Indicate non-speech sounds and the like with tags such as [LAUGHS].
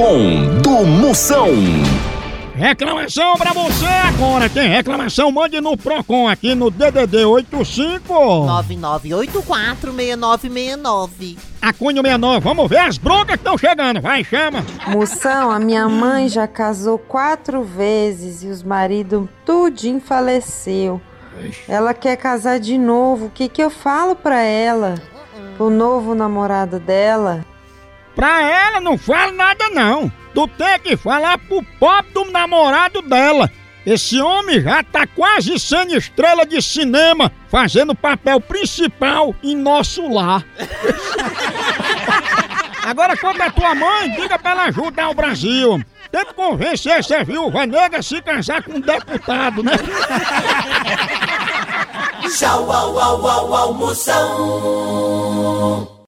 Procon do Moção. Reclamação pra você agora. Tem reclamação? Mande no Procon aqui no DDD 85 99846969. a Cunha 69. Vamos ver as broncas que estão chegando. Vai, chama. Moção, a minha mãe já casou quatro vezes e os maridos tudinho faleceu. Ela quer casar de novo. O que que eu falo pra ela? O novo namorado dela? Pra ela não fala nada não. Tu tem que falar pro pobre do namorado dela. Esse homem já tá quase sendo estrela de cinema, fazendo papel principal em nosso lar. [LAUGHS] Agora, quando é tua mãe, diga pra ela ajudar o Brasil. Tenta convencer essa viúva negra a se casar com um deputado, né? Tchau, au, au, au, au, Moção.